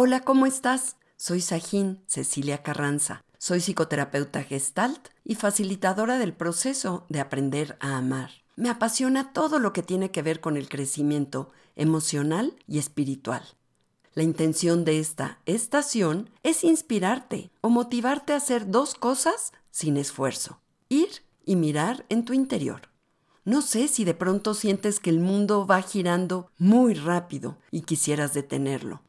Hola, ¿cómo estás? Soy Sajín Cecilia Carranza. Soy psicoterapeuta gestalt y facilitadora del proceso de aprender a amar. Me apasiona todo lo que tiene que ver con el crecimiento emocional y espiritual. La intención de esta estación es inspirarte o motivarte a hacer dos cosas sin esfuerzo. Ir y mirar en tu interior. No sé si de pronto sientes que el mundo va girando muy rápido y quisieras detenerlo.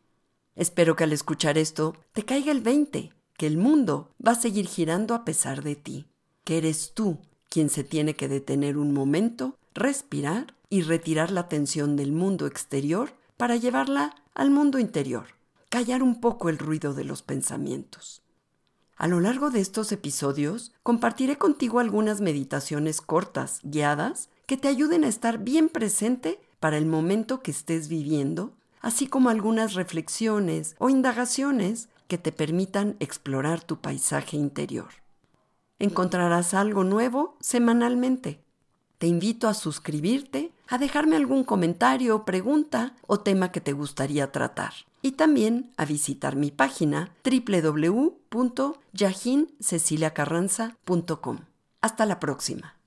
Espero que al escuchar esto te caiga el 20, que el mundo va a seguir girando a pesar de ti, que eres tú quien se tiene que detener un momento, respirar y retirar la tensión del mundo exterior para llevarla al mundo interior, callar un poco el ruido de los pensamientos. A lo largo de estos episodios compartiré contigo algunas meditaciones cortas, guiadas, que te ayuden a estar bien presente para el momento que estés viviendo así como algunas reflexiones o indagaciones que te permitan explorar tu paisaje interior. Encontrarás algo nuevo semanalmente. Te invito a suscribirte, a dejarme algún comentario, pregunta o tema que te gustaría tratar. Y también a visitar mi página www.yajinceciliacarranza.com. Hasta la próxima.